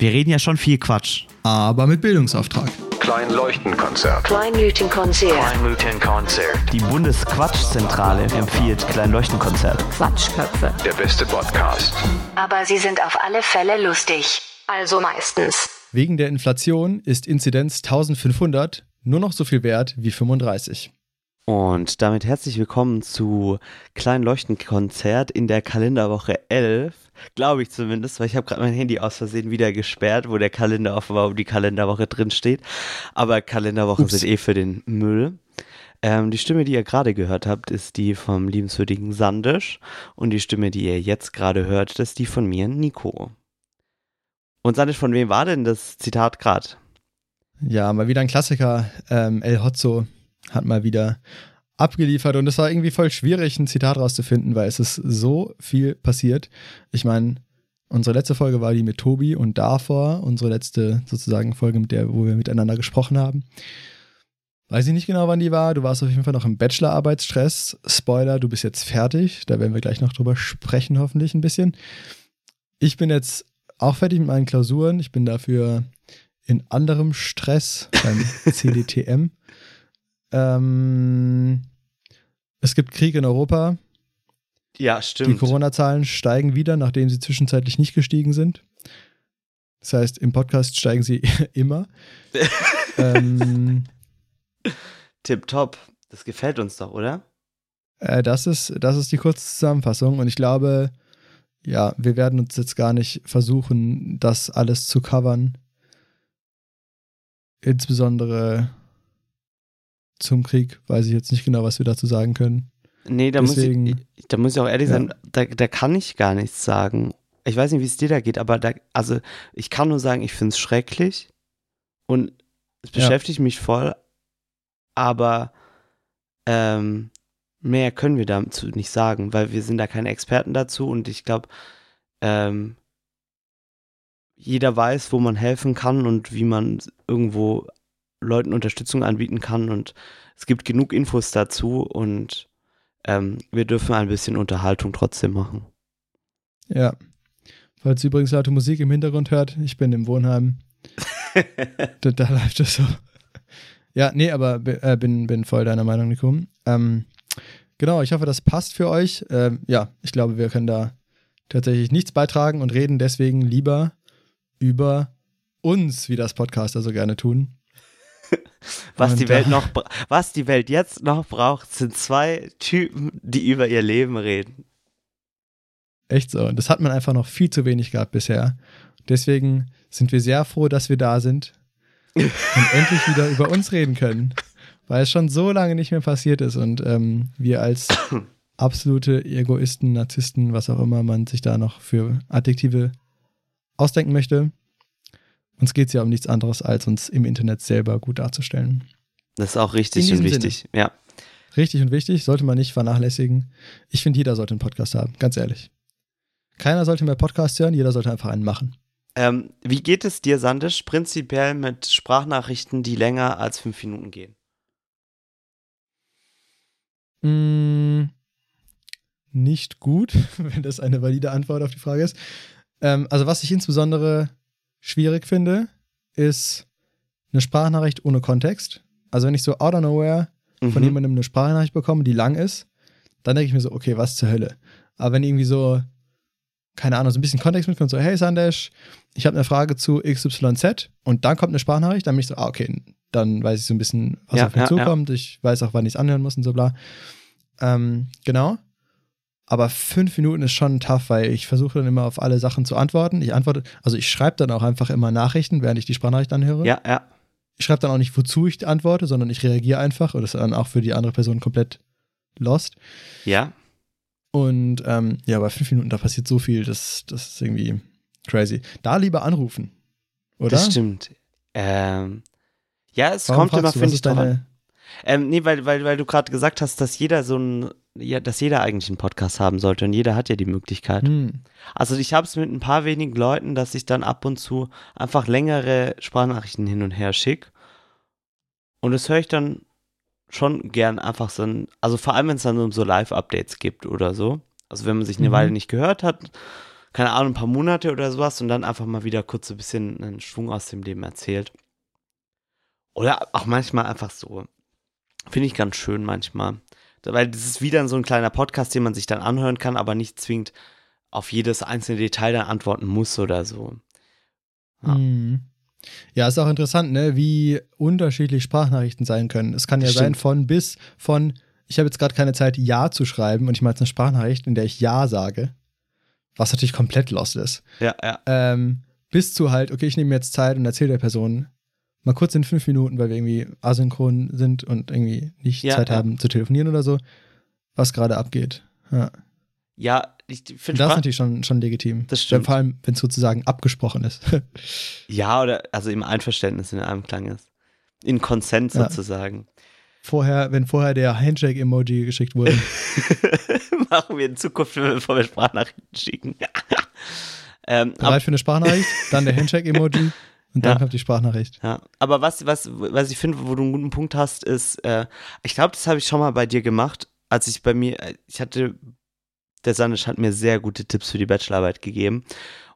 Wir reden ja schon viel Quatsch. Aber mit Bildungsauftrag. Kleinleuchtenkonzert. Kleinleuchtenkonzert. Kleinleuchtenkonzert. Die Bundesquatschzentrale empfiehlt Kleinleuchtenkonzert. Quatschköpfe. Der beste Podcast. Aber sie sind auf alle Fälle lustig. Also meistens. Wegen der Inflation ist Inzidenz 1500 nur noch so viel wert wie 35. Und damit herzlich willkommen zu Klein Leuchtenkonzert in der Kalenderwoche 11. Glaube ich zumindest, weil ich habe gerade mein Handy aus Versehen wieder gesperrt, wo der Kalender offen war, wo die Kalenderwoche drin steht. Aber Kalenderwochen Ups. sind eh für den Müll. Ähm, die Stimme, die ihr gerade gehört habt, ist die vom liebenswürdigen Sandisch. Und die Stimme, die ihr jetzt gerade hört, ist die von mir, Nico. Und Sandisch, von wem war denn das Zitat gerade? Ja, mal wieder ein Klassiker. Ähm, El Hotzo hat mal wieder abgeliefert und es war irgendwie voll schwierig, ein Zitat rauszufinden, weil es ist so viel passiert. Ich meine, unsere letzte Folge war die mit Tobi und davor unsere letzte sozusagen Folge, mit der, wo wir miteinander gesprochen haben. Weiß ich nicht genau, wann die war. Du warst auf jeden Fall noch im Bachelorarbeitsstress. Spoiler, du bist jetzt fertig. Da werden wir gleich noch drüber sprechen, hoffentlich ein bisschen. Ich bin jetzt auch fertig mit meinen Klausuren. Ich bin dafür in anderem Stress beim CDTM. Ähm, es gibt Krieg in Europa. Ja, Die stimmt. Corona-Zahlen steigen wieder, nachdem sie zwischenzeitlich nicht gestiegen sind. Das heißt, im Podcast steigen sie immer. ähm, Tipptopp. Das gefällt uns doch, oder? äh, das, ist, das ist die kurze Zusammenfassung. Und ich glaube, ja, wir werden uns jetzt gar nicht versuchen, das alles zu covern. Insbesondere zum Krieg weiß ich jetzt nicht genau, was wir dazu sagen können. Nee, da, Deswegen- muss ich, da muss ich auch ehrlich Ja. sein, da, da kann ich gar nichts sagen. Ich weiß nicht, wie es dir da geht, aber da, also ich kann nur sagen, ich finde es schrecklich und es Ja. beschäftigt mich voll, aber ähm, mehr können wir dazu nicht sagen, weil wir sind da keine Experten dazu und ich glaube, ähm, jeder weiß, wo man helfen kann und wie man irgendwo Leuten Unterstützung anbieten kann und es gibt genug Infos dazu und ähm, wir dürfen ein bisschen Unterhaltung trotzdem machen. Ja. Falls ihr übrigens laute Musik im Hintergrund hört, ich bin im Wohnheim. da, da läuft das so. Ja, nee, aber äh, bin, bin voll deiner Meinung, Nico. Ähm, genau, ich hoffe, das passt für euch. Ähm, ja, ich glaube, wir können da tatsächlich nichts beitragen und reden deswegen lieber über uns, wie das Podcaster so gerne tun. Was Und die Welt noch, was die Welt jetzt noch braucht, sind zwei Typen, die über ihr Leben reden. Echt so. Und das hat man einfach noch viel zu wenig gehabt bisher. Deswegen sind wir sehr froh, dass wir da sind und endlich wieder über uns reden können. Weil es schon so lange nicht mehr passiert ist und ähm, wir als absolute Egoisten, Narzissten, was auch immer man sich da noch für Adjektive ausdenken möchte, uns geht es ja um nichts anderes, als uns im Internet selber gut darzustellen. Das ist auch richtig und wichtig. Ja. Richtig und wichtig, sollte man nicht vernachlässigen. Ich finde, jeder sollte einen Podcast haben, ganz ehrlich. Keiner sollte mehr Podcasts hören, jeder sollte einfach einen machen. Ähm, wie geht es dir, Sandisch, prinzipiell mit Sprachnachrichten, die länger als fünf Minuten gehen? Mm, nicht gut, wenn das eine valide Antwort auf die Frage ist. Ähm, also, was ich insbesondere schwierig finde, ist eine Sprachnachricht ohne Kontext. Also, wenn ich so out of nowhere von Mhm. jemandem eine Sprachnachricht bekomme, die lang ist, dann denke ich mir so, okay, was zur Hölle. Aber wenn irgendwie so, keine Ahnung, so ein bisschen Kontext mitkommt, so, hey Sandesh, ich habe eine Frage zu XYZ und dann kommt eine Sprachnachricht, dann bin ich so, ah, okay, dann weiß ich so ein bisschen, was Ja, auf mich ja, zukommt. Ich weiß auch, wann ich es anhören muss und so bla. Ähm, genau. Aber fünf Minuten ist schon tough, weil ich versuche dann immer auf alle Sachen zu antworten. Ich antworte, also ich schreibe dann auch einfach immer Nachrichten, während ich die Sprachnachricht anhöre. Ja, ja. Ich schreibe dann auch nicht, wozu ich antworte, sondern ich reagiere einfach und das ist dann auch für die andere Person komplett lost. Ja. Und ähm, ja, bei fünf Minuten, da passiert so viel, das, das ist irgendwie crazy. Da lieber anrufen, oder? Das stimmt. Ähm, ja, es Warum kommt immer, finde ich, deine, Ähm, nee, weil, weil, weil du gerade gesagt hast, dass jeder so ein, ja, dass jeder eigentlich einen Podcast haben sollte und jeder hat ja die Möglichkeit. hm, Also ich habe es mit ein paar wenigen Leuten, dass ich dann ab und zu einfach längere Sprachnachrichten hin und her schicke. Und das höre ich dann schon gern einfach so, ein, also vor allem wenn es dann um so Live-Updates gibt oder so. Also wenn man sich eine Mhm. Weile nicht gehört hat, keine Ahnung, ein paar Monate oder sowas und dann einfach mal wieder kurz so ein bisschen einen Schwung aus dem Leben erzählt. Oder auch manchmal einfach so. Finde ich ganz schön manchmal. Weil das ist wieder so ein kleiner Podcast, den man sich dann anhören kann, aber nicht zwingend auf jedes einzelne Detail dann antworten muss oder so. Ja. Mhm. Ja, ist auch interessant, ne, wie unterschiedlich Sprachnachrichten sein können. Es kann ja Stimmt. sein von bis von, ich habe jetzt gerade keine Zeit, Ja zu schreiben und ich mache jetzt eine Sprachnachricht, in der ich Ja sage, was natürlich komplett lost ist. Ja, ja. Ähm, bis zu halt, okay, ich nehme mir jetzt Zeit und erzähle der Person mal kurz in fünf Minuten, weil wir irgendwie asynchron sind und irgendwie nicht Ja, Zeit ja. haben zu telefonieren oder so, was gerade abgeht. Ja. Ja, ich finde das ist natürlich schon, schon legitim. Das stimmt. Vor allem, wenn es sozusagen abgesprochen ist. Ja, oder also im Einverständnis, in Einklang ist. In Konsens Ja. sozusagen. vorher, wenn vorher der Handshake-Emoji geschickt wurde. Machen wir in Zukunft, bevor wir Sprachnachrichten schicken. ähm, Bereit für eine Sprachnachricht, dann der Handshake-Emoji und dann Ja. kommt die Sprachnachricht. ja. Aber was, was, was ich finde, wo du einen guten Punkt hast, ist, äh, ich glaube, das habe ich schon mal bei dir gemacht, als ich bei mir, äh, ich hatte, der Sanisch hat mir sehr gute Tipps für die Bachelorarbeit gegeben.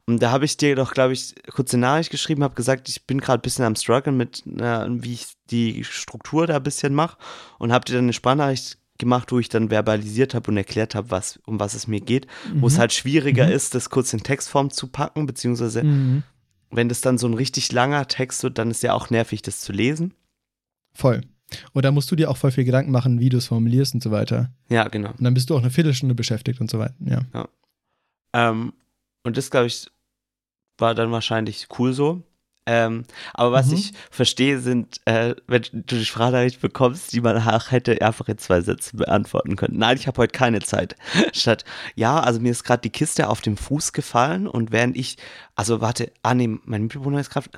Und da habe ich dir doch, glaube ich, kurz eine Nachricht geschrieben, habe gesagt, ich bin gerade ein bisschen am struggeln mit, äh, wie ich die Struktur da ein bisschen mache und habe dir dann eine Sprachnachricht gemacht, wo ich dann verbalisiert habe und erklärt habe, was, um was es mir geht, wo es halt schwieriger Mhm. ist, das kurz in Textform zu packen, beziehungsweise Mhm. Wenn das dann so ein richtig langer Text wird, dann ist ja auch nervig, das zu lesen. Voll. Und da musst du dir auch voll viel Gedanken machen, wie du es formulierst und so weiter. Ja, genau. Und dann bist du auch eine Viertelstunde beschäftigt und so weiter. Ja. Ähm, und das, glaube ich, war dann wahrscheinlich cool so. Ähm, aber was Mhm. ich verstehe, sind, äh, wenn du die Sprachnachricht bekommst, die man auch hätte einfach in zwei Sätzen beantworten können. Nein, ich habe heute keine Zeit. Statt, ja, also mir ist gerade die Kiste auf dem Fuß gefallen und während ich, also warte, ah nee, mein Mitbewohner ist gerade,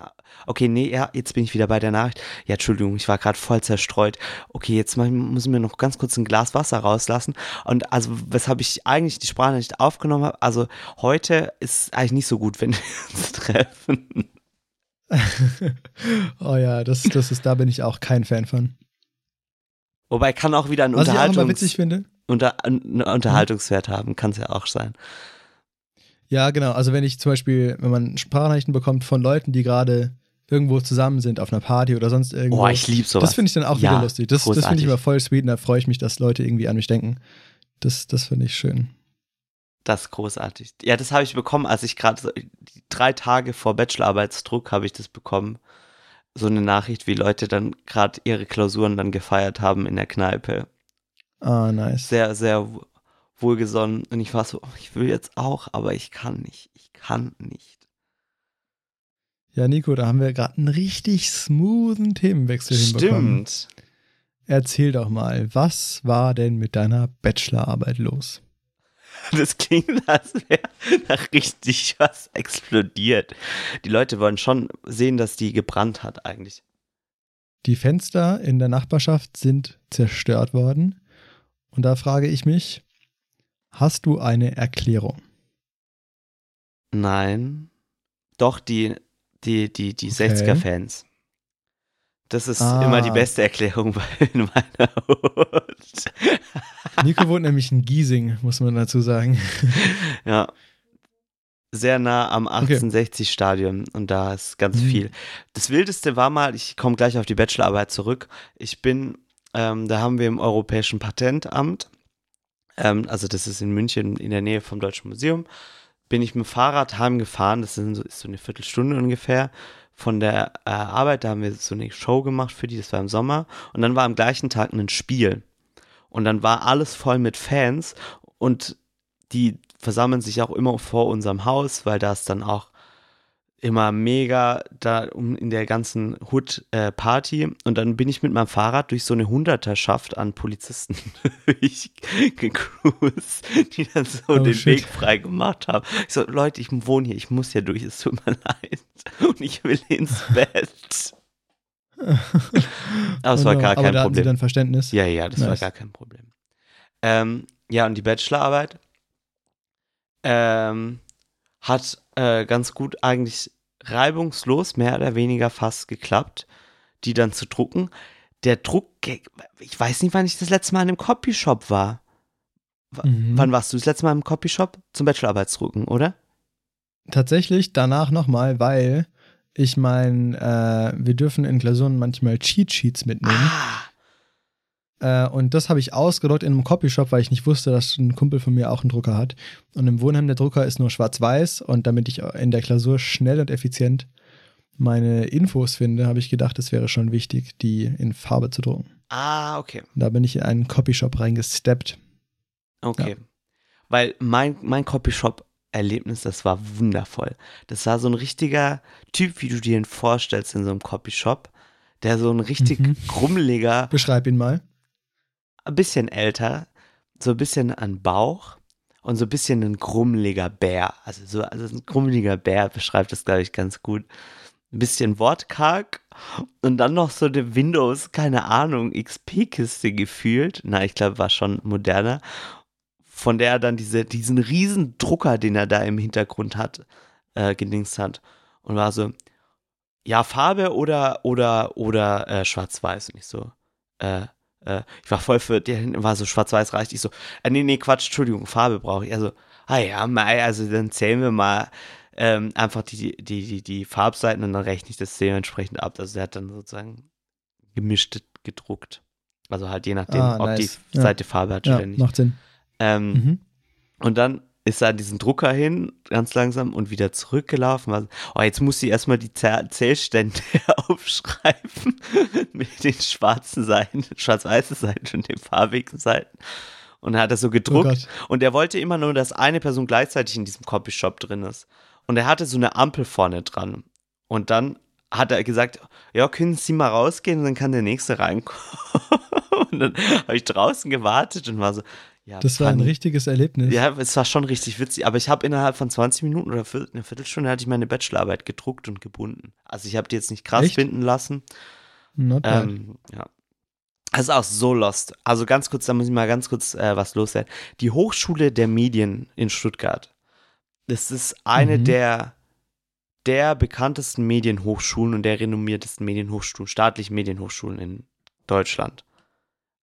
okay, nee, ja, jetzt bin ich wieder bei der Nachricht. Ja, Entschuldigung, ich war gerade voll zerstreut. Okay, jetzt muss ich mir noch ganz kurz ein Glas Wasser rauslassen. Und also, weshalb ich eigentlich die Sprachnachricht aufgenommen habe, also heute ist eigentlich nicht so gut, wenn wir uns treffen. oh ja, das, das ist, da bin ich auch kein Fan von. Wobei kann auch wieder einen Was ich auch immer witzig finde. unter, einen Unterhaltungswert haben, kann es ja auch sein. Ja, genau. Also wenn ich zum Beispiel, wenn man Sprachnachrichten bekommt von Leuten, die gerade irgendwo zusammen sind, auf einer Party oder sonst irgendwo. Boah, ich lieb sowas. Das finde ich dann auch Ja, wieder lustig. Das, das finde ich immer voll sweet und da freue ich mich, dass Leute irgendwie an mich denken. Das, das finde ich schön. Das ist großartig. Ja, das habe ich bekommen, als ich gerade drei Tage vor Bachelorarbeitsdruck habe ich das bekommen. So eine Nachricht, wie Leute dann gerade ihre Klausuren dann gefeiert haben in der Kneipe. Ah, nice. Sehr, sehr wohlgesonnen. Und ich war so, ich will jetzt auch, aber ich kann nicht. Ich kann nicht. Ja, Nico, da haben wir gerade einen richtig smoothen Themenwechsel hinbekommen. Stimmt. Erzähl doch mal, was war denn mit deiner Bachelorarbeit los? Das klingt, als wäre da richtig was explodiert. Die Leute wollen schon sehen, dass die gebrannt hat eigentlich. Die Fenster in der Nachbarschaft sind zerstört worden. Und da frage ich mich, hast du eine Erklärung? Nein. Doch, die, die, die, die Okay. 60er-Fans. Das ist Ah. immer die beste Erklärung in meiner Hut. Nico wohnt nämlich in Giesing, muss man dazu sagen. ja. Sehr nah am 1860-Stadion und da ist ganz Mhm. viel. Das Wildeste war mal, ich komme gleich auf die Bachelorarbeit zurück. Ich bin, ähm, da haben wir im Europäischen Patentamt, ähm, also das ist in München in der Nähe vom Deutschen Museum, bin ich mit dem Fahrrad heimgefahren. Das sind so, ist so eine Viertelstunde ungefähr von der äh, Arbeit. Da haben wir so eine Show gemacht für die, das war im Sommer. Und dann war am gleichen Tag ein Spiel. Und dann war alles voll mit Fans und die versammeln sich auch immer vor unserem Haus, weil da ist dann auch immer mega da um in der ganzen Hood äh, Party und dann bin ich mit meinem Fahrrad durch so eine Hunderterschaft an Polizisten durchgecruised, die dann so Oh, den shit. Weg frei gemacht haben. Ich so, Leute, ich wohne hier, ich muss hier durch, es tut mir leid und ich will ins Bett. Aber es war gar Aber kein da hatten sie Problem. dann Verständnis. Ja, ja, das war Nice. gar kein Problem. Ähm, ja, und die Bachelorarbeit ähm, hat äh, ganz gut eigentlich reibungslos, mehr oder weniger fast geklappt, die dann zu drucken. Der Druck, ich weiß nicht, wann ich das letzte Mal in einem Copyshop war. W Mhm. Wann warst du das letzte Mal im Copyshop? Zum Bachelorarbeitsdrucken, oder? tatsächlich danach nochmal, weil ich mein, äh, wir dürfen in Klausuren manchmal Cheat Sheets mitnehmen. Ah, Äh, und das habe ich ausgedruckt in einem Copyshop, weil ich nicht wusste, dass ein Kumpel von mir auch einen Drucker hat. Und im Wohnheim der Drucker ist nur schwarz-weiß. Und damit ich in der Klausur schnell und effizient meine Infos finde, habe ich gedacht, es wäre schon wichtig, die in Farbe zu drucken. ah, okay. Da bin ich in einen Copyshop reingesteppt. Okay. Weil mein, mein Copyshop-Erlebnis, das war wundervoll. Das war so ein richtiger Typ, wie du dir ihn vorstellst in so einem Copyshop, der so ein richtig Mhm. grummeliger, Beschreib ihn mal. Ein bisschen älter, so ein bisschen an Bauch und so ein bisschen ein grummeliger Bär. Also so also ein grummeliger Bär beschreibt das, glaube ich, ganz gut. Ein bisschen wortkarg und dann noch so eine Windows, keine Ahnung, XP-Kiste gefühlt. Na, ich glaube, war schon moderner. Von der er dann diese, diesen riesen Drucker, den er da im Hintergrund hat, äh, gedingst hat. Und war so, ja, Farbe oder, oder, oder äh, schwarz-weiß. Und ich so, äh, äh, ich war voll für, der hinten war so schwarz-weiß reicht. Ich so, äh, nee, nee, Quatsch, Entschuldigung, Farbe brauche ich. Also, ah ja, mei, also dann zählen wir mal ähm, einfach die, die, die, die Farbseiten und dann rechne ich das dementsprechend ab. Also der hat dann sozusagen gemischt gedruckt. Also halt je nachdem, Ah, ob nice. die Ja. Seite Farbe hat Ja, oder nicht. macht Sinn. Ähm, Mhm. und dann ist er an diesen Drucker hin, ganz langsam, und wieder zurückgelaufen. War so, oh, jetzt muss sie erstmal die Zäh- Zählstände aufschreiben mit den schwarzen Seiten, schwarz-weißen Seiten und den farbigen Seiten. Und dann hat er so Oh gedruckt. Gott. und er wollte immer nur, dass eine Person gleichzeitig in diesem Copyshop drin ist. Und er hatte so eine Ampel vorne dran. Und dann hat er gesagt, ja, können Sie mal rausgehen, dann kann der Nächste reinkommen. und dann habe ich draußen gewartet und war so, ja, Das war ein richtiges Erlebnis. ja, es war schon richtig witzig, aber ich habe innerhalb von 20 Minuten oder eine Viertelstunde hatte ich meine Bachelorarbeit gedruckt und gebunden. Also ich habe die jetzt nicht krass Echt? binden lassen. Not bad. Ähm, ja. Das ist auch so lost. Also ganz kurz, da muss ich mal ganz kurz äh, was loswerden. Die Hochschule der Medien in Stuttgart. Das ist eine Mhm. der, der bekanntesten Medienhochschulen und der renommiertesten Medienhochschulen, staatlichen Medienhochschulen in Deutschland.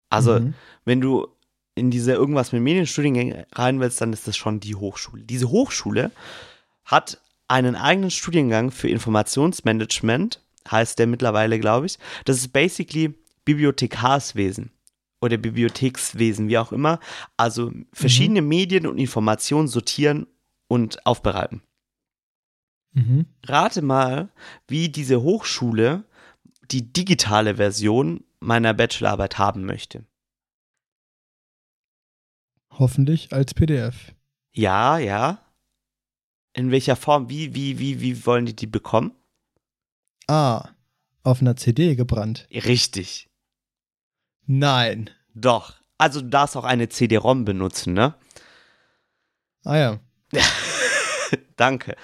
Also Mhm. wenn du in diese irgendwas mit Medienstudiengängen rein willst, dann ist das schon die Hochschule. Diese Hochschule hat einen eigenen Studiengang für Informationsmanagement, heißt der mittlerweile, glaube ich. Das ist basically Bibliothekarswesen oder Bibliothekswesen, wie auch immer. Also verschiedene Medien und Informationen sortieren und aufbereiten. Mhm. Rate mal, wie diese Hochschule die digitale Version meiner Bachelorarbeit haben möchte. Hoffentlich als PDF. Ja, ja. In welcher Form? Wie, wie, wie, wie wollen die die bekommen? Ah, auf einer CD gebrannt. Richtig. Nein. Doch. Also du darfst auch eine CD-ROM benutzen, ne? Ah ja. Danke.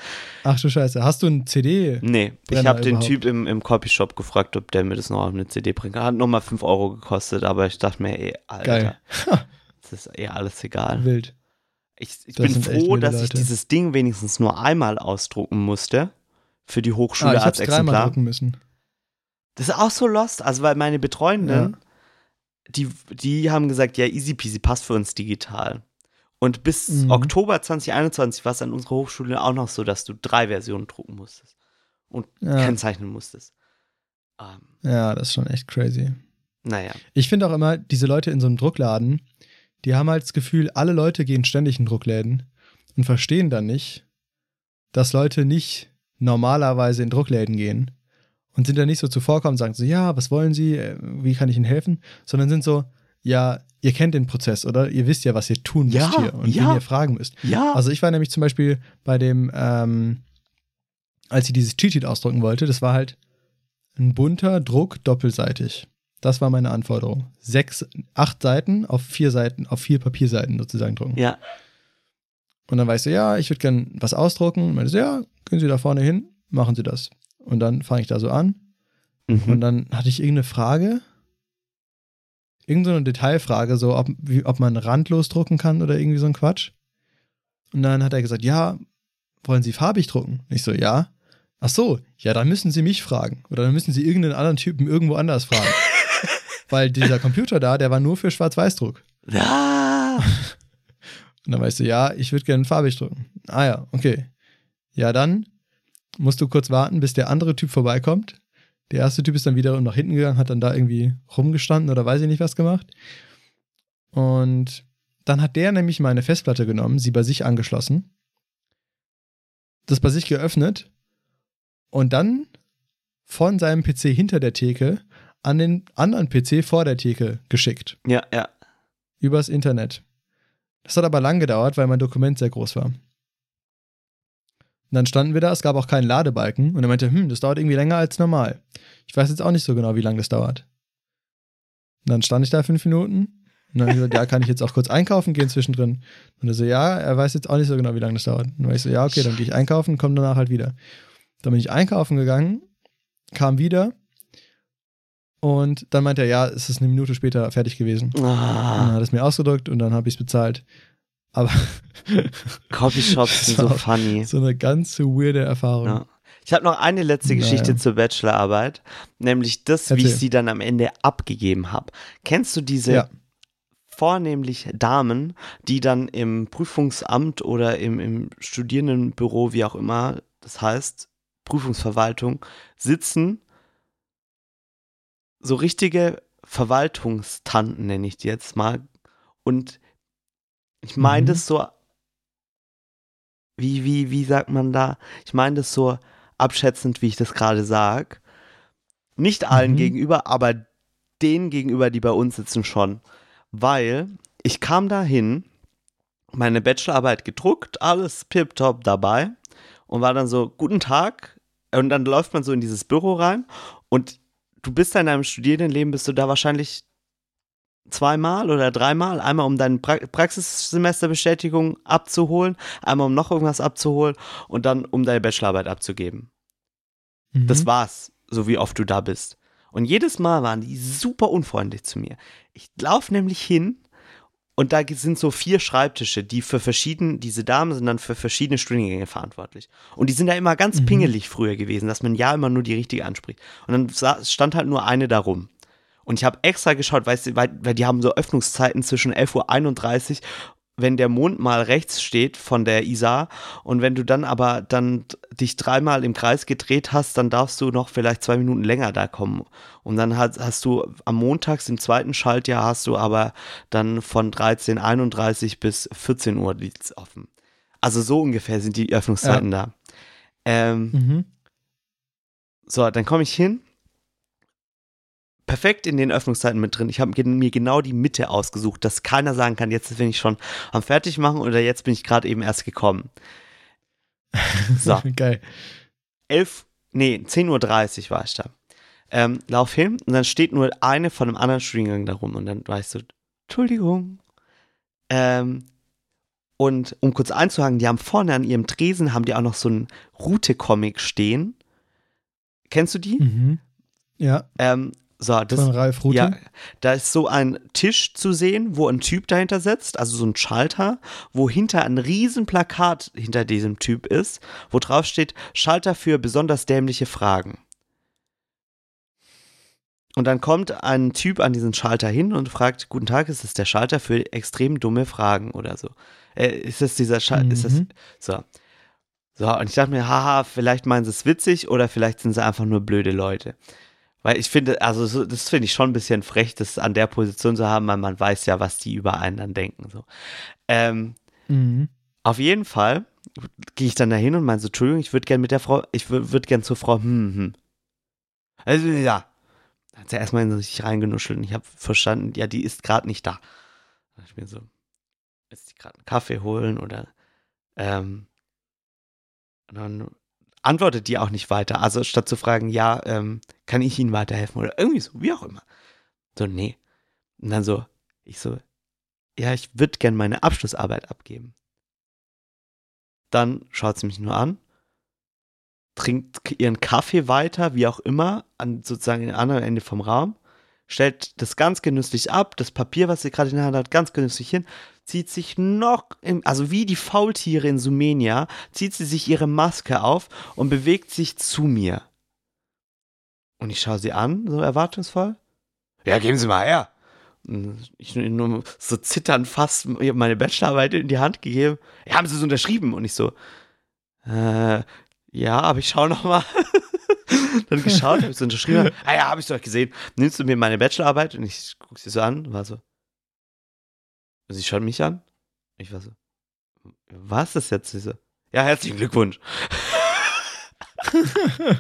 Ach du Scheiße. Hast du ein CD? Nee, ich habe den. Typ im, im Copyshop gefragt, ob der mir das noch auf eine CD bringt. Hat nochmal 5 Euro gekostet, aber ich dachte mir, ey, Alter, Geil. Das ist eh alles egal. Wild. Ich, ich bin froh, dass ich Leute. dieses Ding wenigstens nur einmal ausdrucken musste für die Ah, Hochschule ich als dreimal Exemplar. drucken müssen. Das ist auch so lost, also weil meine Betreuenden, die, die haben gesagt, ja, easy peasy, passt für uns digital. Und bis Mhm. Oktober 2021 war es an unserer Hochschule auch noch so, dass du drei Versionen drucken musstest und Ja. kennzeichnen musstest. Ähm, Ja, das ist schon echt crazy. naja. Ich finde auch immer, diese Leute in so einem Druckladen, die haben halt das Gefühl, alle Leute gehen ständig in Druckläden und verstehen dann nicht, dass Leute nicht normalerweise in Druckläden gehen und sind dann nicht so zuvorkommen und sagen so, ja, was wollen Sie, Äh, wie kann ich Ihnen helfen, sondern sind so, ja, ihr kennt den Prozess, oder? Ihr wisst ja, was ihr tun müsst Ja, hier und ja. wen ihr fragen müsst. Ja. Also ich war nämlich zum Beispiel bei dem, ähm, als ich dieses Cheat Sheet ausdrucken wollte, das war halt ein bunter Druck doppelseitig. Das war meine Anforderung. Sechs, acht Seiten auf vier Seiten, auf vier Papierseiten sozusagen drucken. ja. Und dann weißt du, ja, ich würde gern was ausdrucken. Und meinte, so, ja, gehen Sie da vorne hin, machen Sie das. Und dann fange ich da so an. Und Mhm. dann hatte ich irgendeine Frage. Irgend so eine Detailfrage, so ob, wie, ob man randlos drucken kann oder irgendwie so ein Quatsch. Und dann hat er gesagt, ja, wollen Sie farbig drucken? Ich so, ja. Ach so, ja, dann müssen Sie mich fragen. Oder dann müssen Sie irgendeinen anderen Typen irgendwo anders fragen. Weil dieser Computer da, der war nur für Schwarz-Weiß-Druck. Ah. Und dann weißt du, ja, ich würde gerne farbig drucken. Ah ja, okay. Ja, dann musst du kurz warten, bis der andere Typ vorbeikommt. Der erste Typ ist dann wiederum nach hinten gegangen, hat dann da irgendwie rumgestanden oder weiß ich nicht was gemacht. Und dann hat der nämlich meine Festplatte genommen, sie bei sich angeschlossen, das bei sich geöffnet und dann von seinem PC hinter der Theke an den anderen PC vor der Theke geschickt. Ja, ja. Übers Internet. Das hat aber lang gedauert, weil mein Dokument sehr groß war. Und dann standen wir da, es gab auch keinen Ladebalken und er meinte, hm, das dauert irgendwie länger als normal. Ich weiß jetzt auch nicht so genau, wie lange das dauert. Und dann stand ich da fünf Minuten und dann habe ich gesagt, ja, kann ich jetzt auch kurz einkaufen gehen zwischendrin? Und er so, ja, er weiß jetzt auch nicht so genau, wie lange das dauert. Und dann war ich so, ja, okay, dann gehe ich einkaufen und komme danach halt wieder. Dann bin ich einkaufen gegangen, kam wieder und dann meinte er, ja, es ist eine Minute später fertig gewesen. Und dann Ah, hat es mir ausgedrückt und dann habe ich es bezahlt. Aber Coffeeshops sind so funny. so eine ganz weirde Erfahrung. Ja. Ich habe noch eine letzte Geschichte Naja. zur Bachelorarbeit, nämlich das, wie Erzähl. ich sie dann am Ende abgegeben habe. Kennst du diese Ja. vornehmlich Damen, die dann im Prüfungsamt oder im, im Studierendenbüro, wie auch immer, das heißt Prüfungsverwaltung, sitzen, so richtige Verwaltungstanten nenne ich die jetzt mal. Und ich meine Mhm. das so, wie, wie, wie sagt man da? Ich meine das so abschätzend, wie ich das gerade sage. Nicht allen Mhm. gegenüber, aber denen gegenüber, die bei uns sitzen, schon. Weil ich kam da hin, meine Bachelorarbeit gedruckt, alles tipptopp dabei und war dann so, guten Tag. Und dann läuft man so in dieses Büro rein und du bist da in deinem Studierendenleben, bist du da wahrscheinlich zweimal oder dreimal. Einmal, um deine pra Praxissemesterbestätigung abzuholen, einmal, um noch irgendwas abzuholen und dann, um deine Bachelorarbeit abzugeben. Mhm. Das war's, so wie oft du da bist. Und jedes Mal waren die super unfreundlich zu mir. Ich laufe nämlich hin und da sind so vier Schreibtische, die für verschiedene, diese Damen sind dann für verschiedene Studiengänge verantwortlich. Und die sind da immer ganz Mhm. pingelig früher gewesen, dass man ja immer nur die richtige anspricht. Und dann stand halt nur eine da rum. Und ich habe extra geschaut, weißt du, weil, weil die haben so Öffnungszeiten zwischen 11.31 Uhr, wenn der Mond mal rechts steht von der Isar und wenn du dann aber dann dich dreimal im Kreis gedreht hast, dann darfst du noch vielleicht zwei Minuten länger da kommen. Und dann hast, hast du am Montags im zweiten Schaltjahr hast du aber dann von 13.31 bis 14 Uhr liegt's offen. Also so ungefähr sind die Öffnungszeiten da. Ähm, Mhm. so, dann komme ich hin. Perfekt in den Öffnungszeiten mit drin. Ich habe mir genau die Mitte ausgesucht, dass keiner sagen kann, jetzt bin ich schon am Fertigmachen oder jetzt bin ich gerade eben erst gekommen. So, Geil. 11, nee, 10.30 Uhr war ich da. Ähm, lauf hin und dann steht nur eine von einem anderen Studiengang da rum und dann weißt du, Entschuldigung. Ähm, und um kurz einzuhaken, die haben vorne an ihrem Tresen haben die auch noch so einen Route-Comic stehen. Kennst du die? Mhm. Ja, Ähm, so, das, von Ralf Rute. ja, da ist so ein Tisch zu sehen, wo ein Typ dahinter sitzt, also so ein Schalter, wo hinter ein riesen Plakat hinter diesem Typ ist, wo drauf steht, Schalter für besonders dämliche Fragen. Und dann kommt ein Typ an diesen Schalter hin und fragt, guten Tag, ist das der Schalter für extrem dumme Fragen oder so? Äh, ist das dieser Schalter, ist das, Mhm. so. So, und ich dachte mir, haha, vielleicht meinen sie es witzig oder vielleicht sind sie einfach nur blöde Leute. Weil ich finde, also so, das finde ich schon ein bisschen frech, das an der Position zu haben, weil man weiß ja, was die über einen dann denken. So. Ähm, Mhm. auf jeden Fall gehe ich dann dahin und meine so, Entschuldigung, ich würde gern mit der Frau, ich würde gern zur Frau, hm, hm. Also, ja. Hat sie erstmal in sich reingenuschelt und ich habe verstanden, ja, die ist gerade nicht da. Dachte ich mir so, ist die gerade einen Kaffee holen oder, ähm, und dann antwortet die auch nicht weiter. Also statt zu fragen, ja, ähm, kann ich Ihnen weiterhelfen oder irgendwie so, wie auch immer. So, nee. Und dann so, ich so, ja, ich würde gern meine Abschlussarbeit abgeben. Dann schaut sie mich nur an, trinkt ihren Kaffee weiter, wie auch immer, an sozusagen den anderen Ende vom Raum, stellt das ganz genüsslich ab, das Papier, was sie gerade in der Hand hat, ganz genüsslich hin, zieht sich noch, im, also wie die Faultiere in Sumenia, zieht sie sich ihre Maske auf und bewegt sich zu mir. Und ich schaue sie an, so erwartungsvoll. Ja, geben Sie mal her. Ich nur so zittern fast, meine Bachelorarbeit in die Hand gegeben. Ja, haben Sie es unterschrieben? Und ich so, Äh, ja, aber ich schau noch mal. dann geschaut, habe so unterschrieben. Ah ja, habe ich doch gesehen. Nimmst du mir meine Bachelorarbeit? Und ich guck sie so an, war so. Sie schaut mich an. Ich war so. Was ist jetzt? Sie so, ja, herzlichen Glückwunsch.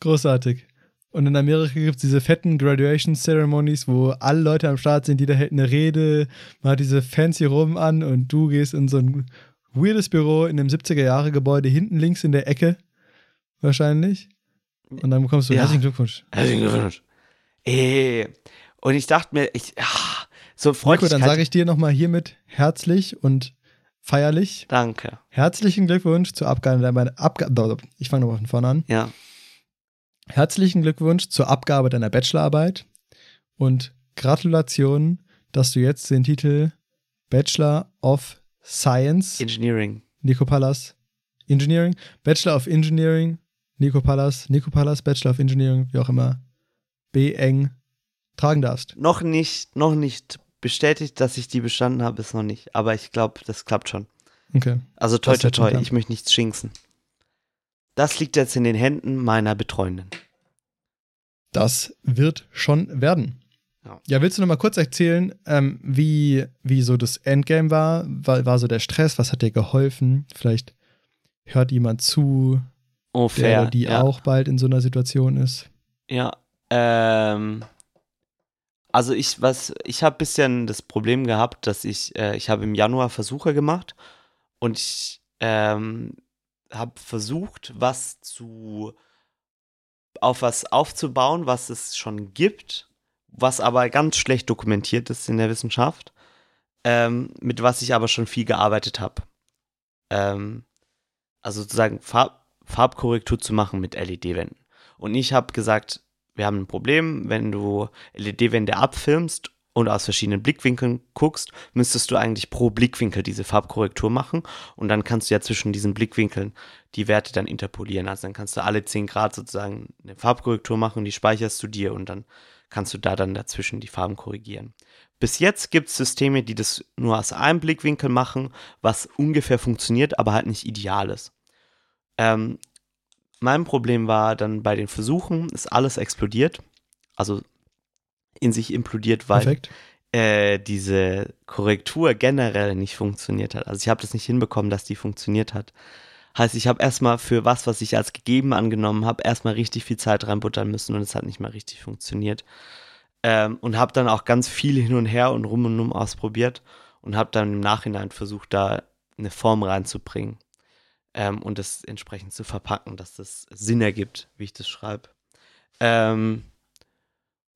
Großartig. Und in Amerika gibt es diese fetten Graduation Ceremonies, wo alle Leute am Start sind, jeder hält eine Rede, man hat diese fancy Roben an und du gehst in so ein weirdes Büro in einem 70er-Jahre-Gebäude hinten links in der Ecke. Wahrscheinlich. Und dann bekommst du Ja. herzlichen Glückwunsch. Herzlichen Glückwunsch. Ey. Und ich dachte mir, ich, ah, so Nico, Freundlichkeit. dann sage ich dir nochmal hiermit herzlich und feierlich Danke. herzlichen Glückwunsch zur Abgabe deiner Abgabe. Ich fange nochmal von vorne an. Ja. Herzlichen Glückwunsch zur Abgabe deiner Bachelorarbeit und Gratulation, dass du jetzt den Titel Bachelor of Science Engineering. Nico Pallas Engineering, Bachelor of Engineering Nico Pallas, Nico Pallas Bachelor of Engineering, wie auch immer, B eng tragen darfst. Noch nicht, noch nicht bestätigt, dass ich die bestanden habe, ist noch nicht. Aber ich glaube, das klappt schon. Okay. Also toi toi toi, ich möchte nichts schinksen. Das liegt jetzt in den Händen meiner Betreuenden. Das wird schon werden. Ja. Ja, willst du noch mal kurz erzählen, ähm, wie, wie so das Endgame war? war? War so der Stress? Was hat dir geholfen? Vielleicht hört jemand zu, Oh, der fair. oder die ja. auch bald in so einer Situation ist. Ja, ähm, also ich, was, ich habe bisschen das Problem gehabt, dass ich, äh, ich habe im Januar Versuche gemacht und ich ähm, habe versucht, was zu, auf was aufzubauen, was es schon gibt, was aber ganz schlecht dokumentiert ist in der Wissenschaft, ähm, mit was ich aber schon viel gearbeitet habe. Ähm, also sozusagen Farb, Farbkorrektur zu machen mit LED-Wänden. Und ich habe gesagt, wir haben ein Problem, wenn du LED-Wände abfilmst und aus verschiedenen Blickwinkeln guckst, müsstest du eigentlich pro Blickwinkel diese Farbkorrektur machen und dann kannst du ja zwischen diesen Blickwinkeln die Werte dann interpolieren. Also dann kannst du alle 10 Grad sozusagen eine Farbkorrektur machen, die speicherst du dir und dann kannst du da dann dazwischen die Farben korrigieren. Bis jetzt gibt es Systeme, die das nur aus einem Blickwinkel machen, was ungefähr funktioniert, aber halt nicht ideal ist. Ähm, mein Problem war dann bei den Versuchen, ist alles explodiert. Also in sich implodiert, weil äh, diese Korrektur generell nicht funktioniert hat. Also ich habe das nicht hinbekommen, dass die funktioniert hat. Heißt, ich habe erstmal für was, was ich als gegeben angenommen habe, erstmal richtig viel Zeit reinbuttern müssen und es hat nicht mal richtig funktioniert. Ähm, und habe dann auch ganz viel hin und her und rum und um ausprobiert und habe dann im Nachhinein versucht, da eine Form reinzubringen ähm, und das entsprechend zu verpacken, dass das Sinn ergibt, wie ich das schreibe. Ähm,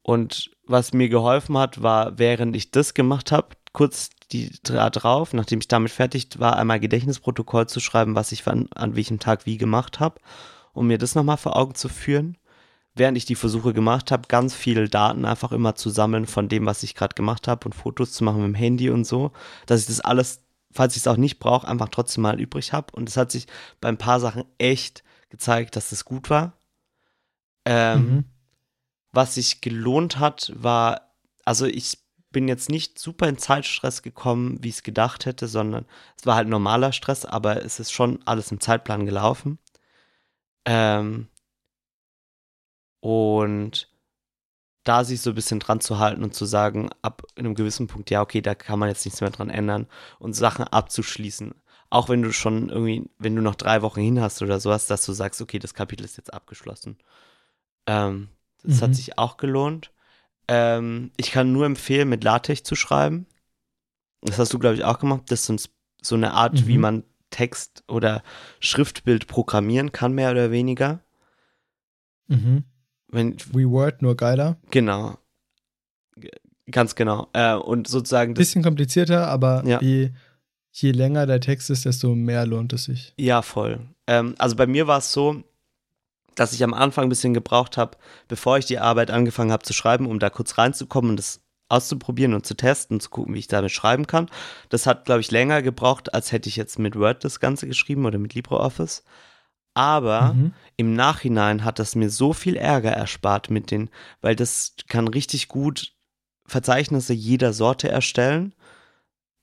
und was mir geholfen hat, war, während ich das gemacht habe, kurz die da drauf, nachdem ich damit fertig war, einmal Gedächtnisprotokoll zu schreiben, was ich an, an welchem Tag wie gemacht habe, um mir das nochmal vor Augen zu führen. Während ich die Versuche gemacht habe, ganz viele Daten einfach immer zu sammeln von dem, was ich gerade gemacht habe und Fotos zu machen mit dem Handy und so, dass ich das alles, falls ich es auch nicht brauche, einfach trotzdem mal übrig habe. Und es hat sich bei ein paar Sachen echt gezeigt, dass das gut war. Ähm, Mhm. was sich gelohnt hat, war, also ich bin jetzt nicht super in Zeitstress gekommen, wie ich es gedacht hätte, sondern es war halt normaler Stress, aber es ist schon alles im Zeitplan gelaufen. Ähm, und da sich so ein bisschen dran zu halten und zu sagen, ab einem gewissen Punkt, ja, okay, da kann man jetzt nichts mehr dran ändern und Sachen abzuschließen. Auch wenn du schon irgendwie, wenn du noch drei Wochen hin hast oder sowas, dass du sagst, okay, das Kapitel ist jetzt abgeschlossen. Ähm, das Mhm. hat sich auch gelohnt. Ähm, ich kann nur empfehlen, mit LaTeX zu schreiben. Das hast du, glaube ich, auch gemacht. Das ist so ein- so eine Art, Mhm. wie man Text oder Schriftbild programmieren kann, mehr oder weniger. Mhm. Wenn, WeWord nur geiler. genau. Ganz genau. Äh, und sozusagen das, Bisschen komplizierter, aber Ja. je, je länger der Text ist, desto mehr lohnt es sich. Ja, voll. Ähm, also bei mir war es so, dass ich am Anfang ein bisschen gebraucht habe, bevor ich die Arbeit angefangen habe zu schreiben, um da kurz reinzukommen und das auszuprobieren und zu testen und zu gucken, wie ich damit schreiben kann. Das hat, glaube ich, länger gebraucht, als hätte ich jetzt mit Word das Ganze geschrieben oder mit LibreOffice. Aber Mhm. im Nachhinein hat das mir so viel Ärger erspart mit den, weil das kann richtig gut Verzeichnisse jeder Sorte erstellen.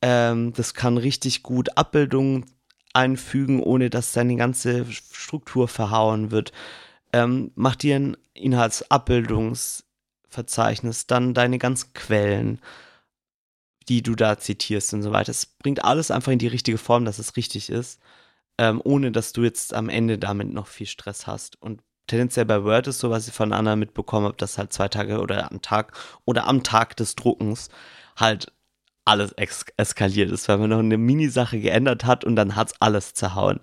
Ähm, das kann richtig gut Abbildungen einfügen, ohne dass deine ganze Struktur verhauen wird. Ähm, mach dir ein Inhaltsabbildungsverzeichnis, dann deine ganzen Quellen, die du da zitierst und so weiter. Es bringt alles einfach in die richtige Form, dass es richtig ist, ähm, ohne dass du jetzt am Ende damit noch viel Stress hast. Und tendenziell bei Word ist so, was ich von Anna mitbekommen habe, dass halt zwei Tage oder am Tag oder am Tag des Druckens halt alles eskaliert ist, weil man noch eine Minisache geändert hat und dann hat es alles zerhauen.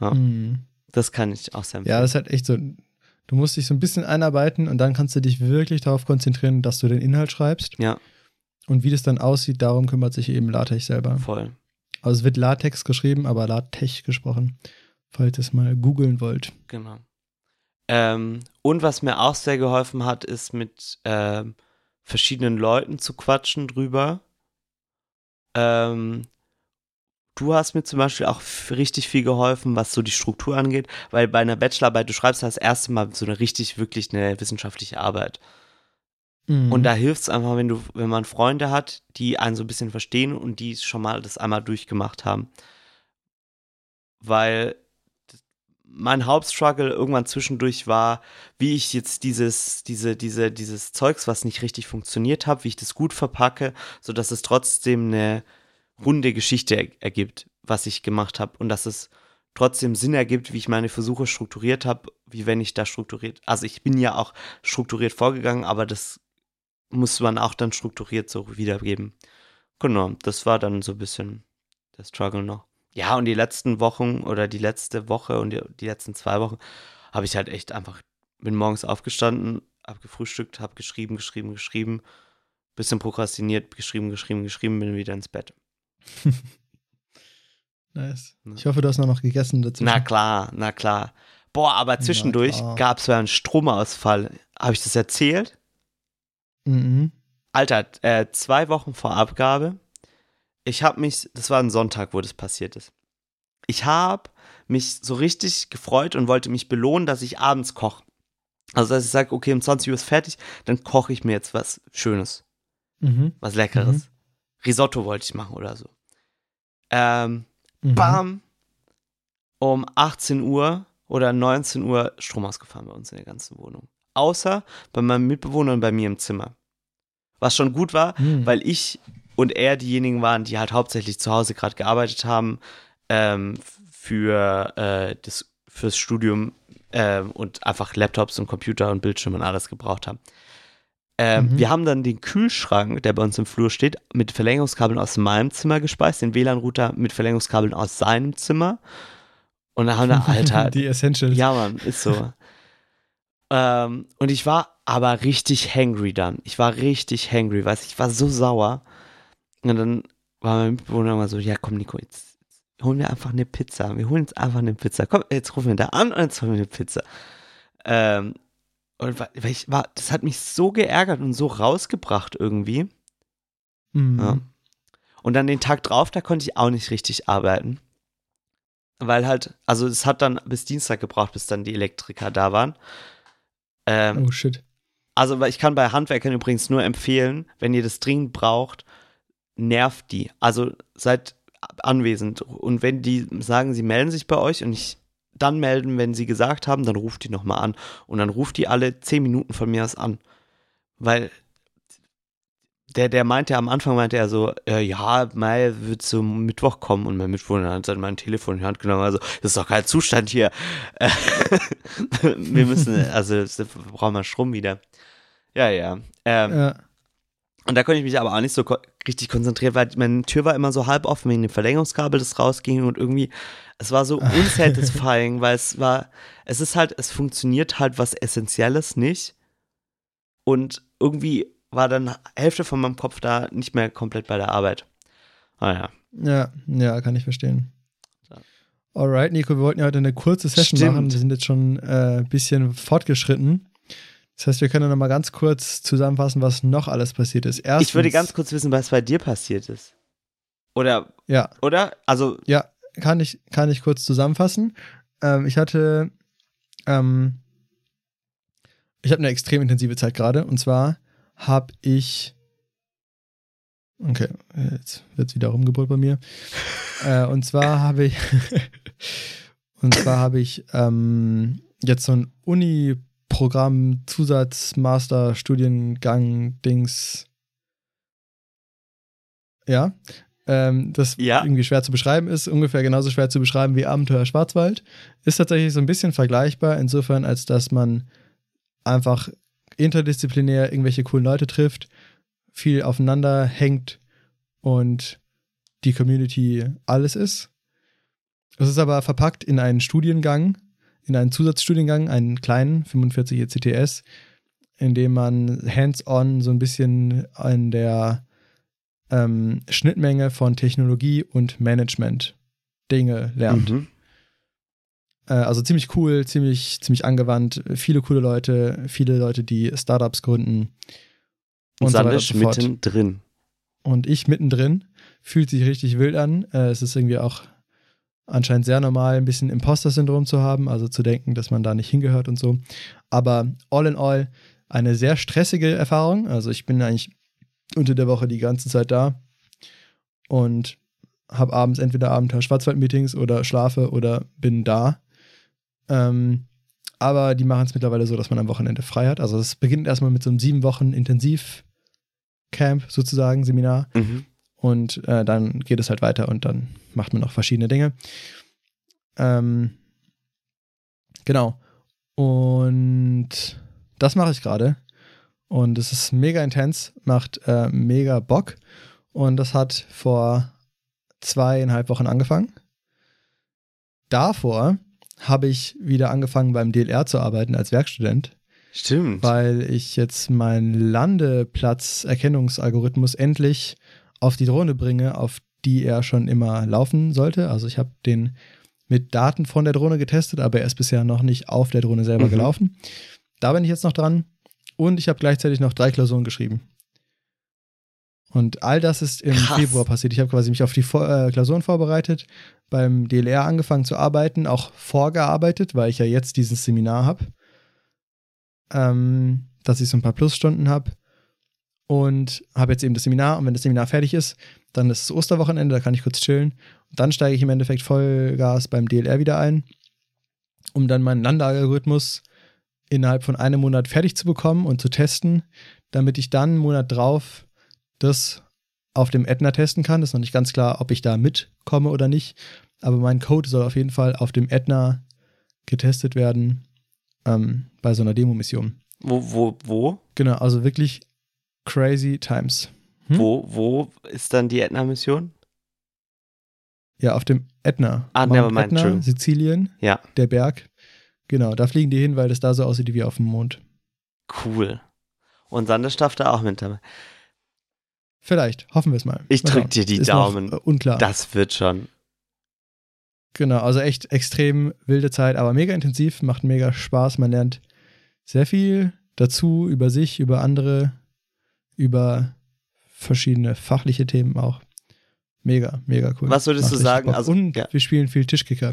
Ja. Mhm. Das kann ich auch sehr empfehlen. Ja, das ist halt echt so. Du musst dich so ein bisschen einarbeiten und dann kannst du dich wirklich darauf konzentrieren, dass du den Inhalt schreibst. Ja. Und wie das dann aussieht, darum kümmert sich eben LaTeX selber. Voll. Also es wird LaTeX geschrieben, aber LaTeX gesprochen, falls ihr es mal googeln wollt. Genau. Ähm, und was mir auch sehr geholfen hat, ist mit ähm, verschiedenen Leuten zu quatschen drüber. Ähm, du hast mir zum Beispiel auch richtig viel geholfen, was so die Struktur angeht, weil bei einer Bachelorarbeit, du schreibst das erste Mal so eine richtig, wirklich eine wissenschaftliche Arbeit. Mhm. Und da hilft es einfach, wenn du, wenn man Freunde hat, die einen so ein bisschen verstehen und die schon mal das einmal durchgemacht haben. Weil mein Hauptstruggle irgendwann zwischendurch war, wie ich jetzt dieses, diese, diese, dieses Zeugs, was nicht richtig funktioniert hat, wie ich das gut verpacke, sodass es trotzdem eine runde Geschichte ergibt, was ich gemacht habe und dass es trotzdem Sinn ergibt, wie ich meine Versuche strukturiert habe, wie wenn ich da strukturiert, also ich bin ja auch strukturiert vorgegangen, aber das muss man auch dann strukturiert so wiedergeben. Genau, das war dann so ein bisschen der Struggle noch. Ja, und die letzten Wochen oder die letzte Woche und die, die letzten zwei Wochen habe ich halt echt einfach, bin morgens aufgestanden, hab gefrühstückt, hab geschrieben, geschrieben, geschrieben, bisschen prokrastiniert, geschrieben, geschrieben, geschrieben, bin wieder ins Bett. nice. Ich hoffe, du hast noch gegessen dazu. Na klar, na klar. Boah, aber zwischendurch gab es ja einen Stromausfall. Habe ich das erzählt? Mhm. Alter, äh, zwei Wochen vor Abgabe. Ich habe mich, das war ein Sonntag, wo das passiert ist. Ich habe mich so richtig gefreut und wollte mich belohnen, dass ich abends koche. Also, dass ich sage, okay, um 20 Uhr ist fertig, dann koche ich mir jetzt was Schönes, Mhm. was Leckeres. Mhm. Risotto wollte ich machen oder so. Ähm, Mhm. bam, um 18 Uhr oder 19 Uhr Strom ausgefahren bei uns in der ganzen Wohnung. Außer bei meinem Mitbewohner und bei mir im Zimmer. Was schon gut war, Mhm. weil ich und er diejenigen waren, die halt hauptsächlich zu Hause gerade gearbeitet haben ähm, für äh, das fürs Studium ähm, und einfach Laptops und Computer und Bildschirme und alles gebraucht haben. Ähm, Mhm. Wir haben dann den Kühlschrank, der bei uns im Flur steht, mit Verlängerungskabeln aus meinem Zimmer gespeist, den WLAN-Router mit Verlängerungskabeln aus seinem Zimmer. Und dann haben wir, Alter, Die Essentials. ja, Mann, ist so. Ähm, und ich war aber richtig hangry dann. Ich war richtig hangry, weißt ich war so sauer. Und dann war mein Mitbewohner immer so, ja komm Nico, jetzt, jetzt holen wir einfach eine Pizza. Wir holen uns einfach eine Pizza. Komm, jetzt rufen wir da an und jetzt holen wir eine Pizza. Ähm, und weil ich war, das hat mich so geärgert und so rausgebracht irgendwie. Mhm. Ja. Und dann den Tag drauf, da konnte ich auch nicht richtig arbeiten. Weil halt, also es hat dann bis Dienstag gebraucht, bis dann die Elektriker da waren. Ähm, Oh shit. Also, ich kann bei Handwerkern übrigens nur empfehlen, wenn ihr das dringend braucht, nervt die. Also seid anwesend. Und wenn die sagen, sie melden sich bei euch und nicht dann melden, wenn sie gesagt haben, dann ruft die nochmal an. Und dann ruft die alle zehn Minuten von mir aus an. Weil der, der meinte am Anfang, meinte er so, äh, ja, Mai wird zum Mittwoch kommen und mein Mitbewohner hat dann mein Telefon in die Hand genommen, also, das ist doch kein Zustand hier. Äh, wir müssen, also, wir brauchen mal Strom wieder. Ja, ja. Ähm, Ja. und da konnte ich mich aber auch nicht so ko richtig konzentrieren, weil meine Tür war immer so halb offen wegen dem Verlängerungskabel, das rausging und irgendwie, es war so unsatisfying, weil es war, es ist halt, es funktioniert halt was Essentielles nicht. Und irgendwie war dann Hälfte von meinem Kopf da nicht mehr komplett bei der Arbeit. Ah ja. ja, ja, kann ich verstehen. Alright, Nico, wir wollten ja heute eine kurze Session Stimmt. machen. Wir sind jetzt schon äh, ein bisschen fortgeschritten. Das heißt, wir können noch mal ganz kurz zusammenfassen, was noch alles passiert ist. Erstens, Ich würde ganz kurz wissen, was bei dir passiert ist. Oder, Ja, oder? Also, Ja, kann ich, kann ich kurz zusammenfassen. Ähm, ich hatte, ähm, ich habe eine extrem intensive Zeit gerade. Und zwar habe ich Okay, jetzt wird es wieder rumgebrüllt bei mir. äh, und zwar habe ich, und zwar habe ich ähm, jetzt so ein Uni-Programm, Zusatz, Master, Studiengang, Dings. Ja, ähm, das Ja. irgendwie schwer zu beschreiben ist, ungefähr genauso schwer zu beschreiben wie Abenteuer Schwarzwald. Ist tatsächlich so ein bisschen vergleichbar, insofern, als dass man einfach interdisziplinär irgendwelche coolen Leute trifft, viel aufeinander hängt und die Community alles ist. Es ist aber verpackt in einen Studiengang, in einen Zusatzstudiengang, einen kleinen, 45 ECTS, in dem man hands-on so ein bisschen an der ähm, Schnittmenge von Technologie und Management Dinge lernt. Mhm. Äh, also ziemlich cool, ziemlich, ziemlich angewandt, viele coole Leute, viele Leute, die Startups gründen. Und weiter Sandisch so mittendrin. Und ich mittendrin. Fühlt sich richtig wild an. Äh, es ist irgendwie auch anscheinend sehr normal, ein bisschen Imposter-Syndrom zu haben, also zu denken, dass man da nicht hingehört und so. Aber all in all eine sehr stressige Erfahrung. Also ich bin eigentlich unter der Woche die ganze Zeit da und habe abends entweder Abenteuer Schwarzwald-Meetings oder schlafe oder bin da. Ähm, aber die machen es mittlerweile so, dass man am Wochenende frei hat. Also es beginnt erstmal mit so einem sieben Wochen Intensiv-Camp sozusagen, Seminar. Mhm. Und äh, dann geht es halt weiter und dann macht man noch verschiedene Dinge. Ähm, genau. Und das mache ich gerade. Und es ist mega intens, macht äh, mega Bock. Und das hat vor zweieinhalb Wochen angefangen. Davor habe ich wieder angefangen beim DLR zu arbeiten als Werkstudent Stimmt. weil ich jetzt meinen Landeplatzerkennungsalgorithmus endlich auf die Drohne bringe, auf die er schon immer laufen sollte. Also ich habe den mit Daten von der Drohne getestet, aber er ist bisher noch nicht auf der Drohne selber Mhm. gelaufen. Da bin ich jetzt noch dran und ich habe gleichzeitig noch drei Klausuren geschrieben. Und all das ist im Krass. Februar passiert. Ich habe quasi mich auf die Vor äh, Klausuren vorbereitet, beim DLR angefangen zu arbeiten, auch vorgearbeitet, weil ich ja jetzt dieses Seminar habe ähm, dass ich so ein paar Plusstunden habe und habe jetzt eben das Seminar und wenn das Seminar fertig ist, dann ist es Osterwochenende, da kann ich kurz chillen. Und dann steige ich im Endeffekt Vollgas beim DLR wieder ein, um dann meinen Landealgorithmus innerhalb von einem Monat fertig zu bekommen und zu testen, damit ich dann einen Monat drauf das auf dem Ätna testen kann. Das ist noch nicht ganz klar, ob ich da mitkomme oder nicht, aber mein Code soll auf jeden Fall auf dem Ätna getestet werden ähm, bei so einer Demo-Mission. Wo, wo, wo? Genau, also wirklich crazy times. Hm? Wo, wo ist dann die Ätna-Mission? Ja, auf dem Ätna. Ah, Mount nevermind, Ätna, true. Sizilien, Ja, der Berg. Genau, da fliegen die hin, weil das da so aussieht wie auf dem Mond. cool. Und Sandisch darf da auch mit dabei. Vielleicht, hoffen wir es mal. Ich Mal drück schauen. dir die Ist Daumen. Noch, äh, unklar. Das wird schon. Genau, also echt extrem wilde Zeit, aber mega intensiv, macht mega Spaß. Man lernt sehr viel dazu über sich, über andere, über verschiedene fachliche Themen auch. Mega, mega cool. Was würdest Macht du sagen? Bock. Also, Und ja. wir spielen viel Tischkicker,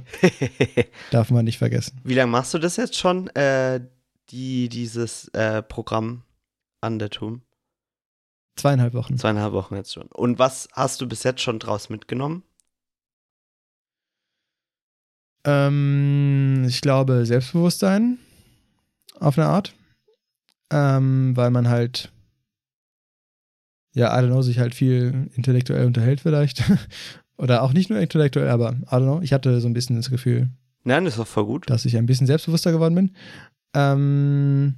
darf man nicht vergessen. Wie lange machst du das jetzt schon, äh, die, dieses äh, Programm an der TUM? Zweieinhalb Wochen. Zweieinhalb Wochen jetzt schon. Und was hast du bis jetzt schon draus mitgenommen? Ähm, ich glaube, Selbstbewusstsein auf eine Art. Ähm, weil man halt, ja, I don't know, sich halt viel intellektuell unterhält vielleicht. Oder auch nicht nur intellektuell, aber I don't know. Ich hatte so ein bisschen das Gefühl, Nein, das ist doch voll gut. dass ich ein bisschen selbstbewusster geworden bin. Ähm,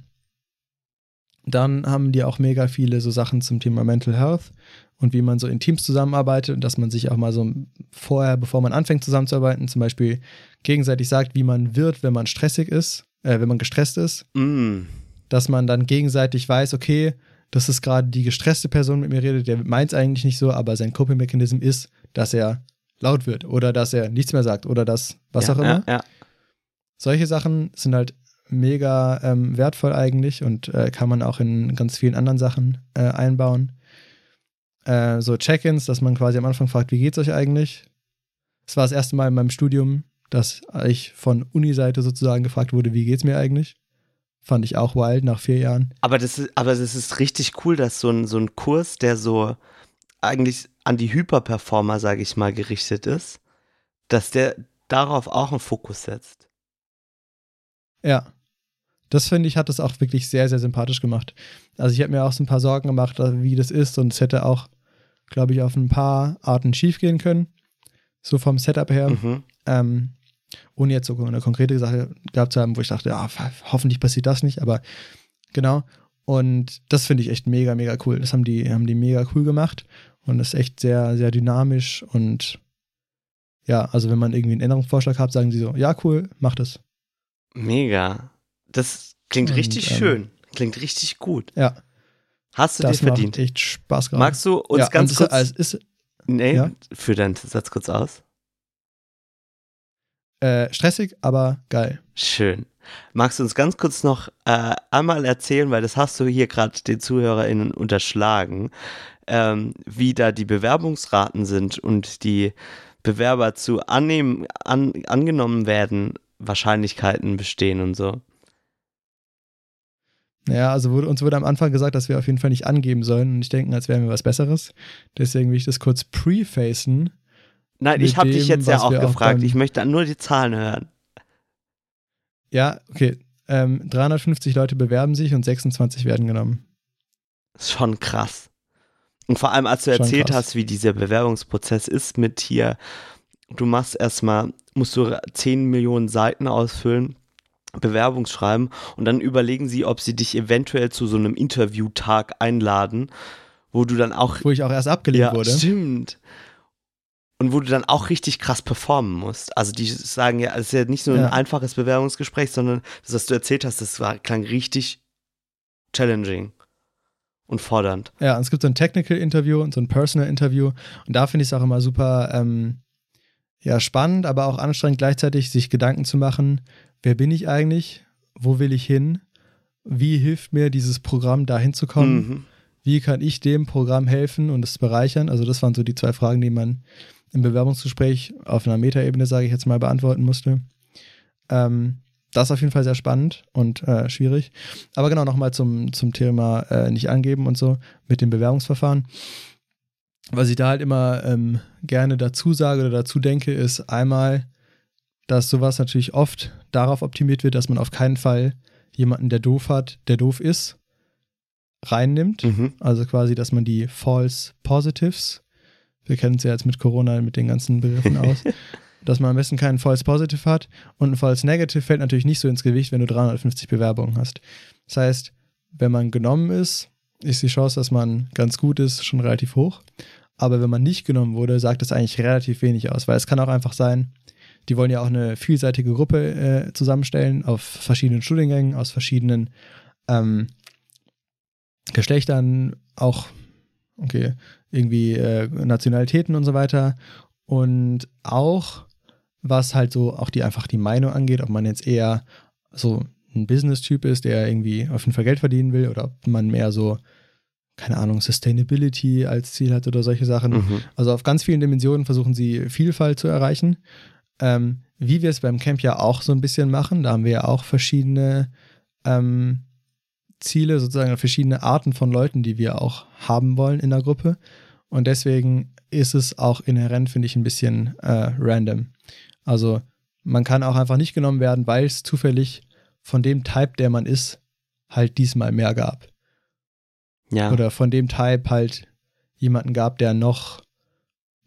dann haben die auch mega viele so Sachen zum Thema Mental Health und wie man so in Teams zusammenarbeitet und dass man sich auch mal so vorher, bevor man anfängt zusammenzuarbeiten, zum Beispiel gegenseitig sagt, wie man wird, wenn man stressig ist, äh, wenn man gestresst ist, Mm. dass man dann gegenseitig weiß, okay, das ist gerade die gestresste Person mit mir redet, der meint es eigentlich nicht so, aber sein Coping-Mechanism ist, dass er laut wird oder dass er nichts mehr sagt oder das, was ja, auch immer. Ja, ja. Solche Sachen sind halt mega ähm, wertvoll eigentlich und äh, kann man auch in ganz vielen anderen Sachen äh, einbauen. Äh, so Check-ins, dass man quasi am Anfang fragt, wie geht's euch eigentlich? Es war das erste Mal in meinem Studium, dass ich von Uni-Seite sozusagen gefragt wurde, wie geht's mir eigentlich? Fand ich auch wild nach vier Jahren. Aber das ist, aber das ist richtig cool, dass so ein, so ein Kurs, der so eigentlich an die Hyperperformer, sage ich mal, gerichtet ist, dass der darauf auch einen Fokus setzt. Ja. Das finde ich, hat das auch wirklich sehr, sehr sympathisch gemacht. Also ich habe mir auch so ein paar Sorgen gemacht, wie das ist und es hätte auch, glaube ich, auf ein paar Arten schiefgehen können. So vom Setup her. Mhm. Ähm, ohne jetzt so eine konkrete Sache gehabt zu haben, wo ich dachte, ja, hoffentlich passiert das nicht, aber genau. Und das finde ich echt mega, mega cool. Das haben die, haben die mega cool gemacht und das ist echt sehr, sehr dynamisch und ja, also wenn man irgendwie einen Änderungsvorschlag hat, sagen sie so, ja, cool, mach das. Mega. Das klingt Und, richtig ähm, schön. Klingt richtig gut. Ja, Hast du das dir verdient. macht echt Spaß gerade. Magst du uns ja, ganz kurz. Es ist nee, ja. für deinen Satz kurz aus. äh, stressig, aber geil. Schön. Magst du uns ganz kurz noch äh, einmal erzählen, weil das hast du hier gerade den ZuhörerInnen unterschlagen, ähm, wie da die Bewerbungsraten sind und die Bewerber zu annehmen, an, angenommen werden, Wahrscheinlichkeiten bestehen und so. Ja, also wurde, uns wurde am Anfang gesagt, dass wir auf jeden Fall nicht angeben sollen und nicht denken, als wären wir was Besseres. Deswegen will ich das kurz prefacen. Nein, ich habe dich jetzt ja auch auch gefragt. beim- ich möchte nur die Zahlen hören. Ja, okay. Ähm, 350 Leute bewerben sich und 26 werden genommen. Ist schon krass. Und vor allem, als du Schon erzählt krass. hast, wie dieser Bewerbungsprozess ist mit hier, du machst erstmal, musst du 10 Millionen Seiten ausfüllen, Bewerbung schreiben und dann überlegen sie, ob sie dich eventuell zu so einem Interviewtag einladen, wo du dann auch. Wo ich auch erst abgelehnt ja, wurde. stimmt. Und wo du dann auch richtig krass performen musst. Also die sagen ja, es ist ja nicht nur Ja. ein einfaches Bewerbungsgespräch, sondern das, was du erzählt hast, das war, klang richtig challenging und fordernd. Ja, und es gibt so ein Technical Interview und so ein Personal Interview. Und da finde ich es auch immer super ähm, ja, spannend, aber auch anstrengend gleichzeitig, sich Gedanken zu machen, wer bin ich eigentlich? Wo will ich hin? Wie hilft mir dieses Programm, da hinzukommen? Mhm. Wie kann ich dem Programm helfen und es bereichern? Also, das waren so die zwei Fragen, die man im Bewerbungsgespräch auf einer Metaebene, sage ich jetzt mal, beantworten musste. Ähm, das ist auf jeden Fall sehr spannend und äh, schwierig. Aber genau nochmal zum, zum Thema äh, nicht angeben und so mit dem Bewerbungsverfahren. Was ich da halt immer ähm, gerne dazu sage oder dazu denke, ist einmal, dass sowas natürlich oft darauf optimiert wird, dass man auf keinen Fall jemanden, der doof hat, der doof ist, reinnimmt. Mhm. Also quasi, dass man die False Positives, wir kennen es ja jetzt mit Corona mit den ganzen Begriffen aus, dass man am besten keinen False Positive hat und ein False Negative fällt natürlich nicht so ins Gewicht, wenn du 350 Bewerbungen hast. Das heißt, wenn man genommen ist, ist die Chance, dass man ganz gut ist, schon relativ hoch. Aber wenn man nicht genommen wurde, sagt das eigentlich relativ wenig aus, weil es kann auch einfach sein, die wollen ja auch eine vielseitige Gruppe äh, zusammenstellen auf verschiedenen Studiengängen, aus verschiedenen ähm, Geschlechtern, auch okay, irgendwie äh, Nationalitäten und so weiter. Und auch, was halt so auch die einfach die Meinung angeht, ob man jetzt eher so ein Business-Typ ist, der irgendwie auf jeden Fall Geld verdienen will, oder ob man mehr so, keine Ahnung, Sustainability als Ziel hat oder solche Sachen. Mhm. Also auf ganz vielen Dimensionen versuchen sie Vielfalt zu erreichen. Ähm, wie wir es beim Camp ja auch so ein bisschen machen, da haben wir ja auch verschiedene ähm, Ziele, sozusagen verschiedene Arten von Leuten, die wir auch haben wollen in der Gruppe. Und deswegen ist es auch inhärent, finde ich, ein bisschen äh, random. Also man kann auch einfach nicht genommen werden, weil es zufällig von dem Type, der man ist, halt diesmal mehr gab. Ja. Oder von dem Type halt jemanden gab, der noch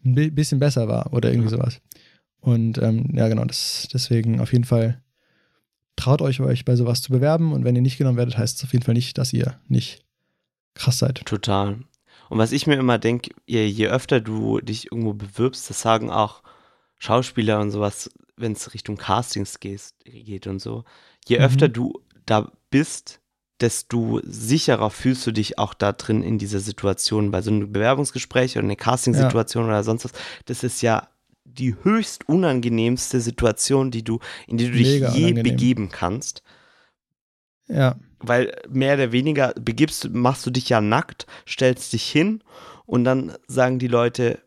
ein bi- bisschen besser war oder irgendwie sowas. Und ähm, ja, genau, das, deswegen auf jeden Fall traut euch, euch bei sowas zu bewerben. Und wenn ihr nicht genommen werdet, heißt es auf jeden Fall nicht, dass ihr nicht krass seid. Total. Und was ich mir immer denke, je, je öfter du dich irgendwo bewirbst, das sagen auch Schauspieler und sowas, wenn es Richtung Castings gehst, geht und so, je Mhm. öfter du da bist, desto sicherer fühlst du dich auch da drin in dieser Situation. Bei so einem Bewerbungsgespräch oder einer Castingsituation oder sonst was, das ist ja die höchst unangenehmste Situation, die du, in die du dich Mega je unangenehm. begeben kannst Ja, weil mehr oder weniger begibst, machst du dich ja nackt, stellst dich hin und dann sagen die Leute,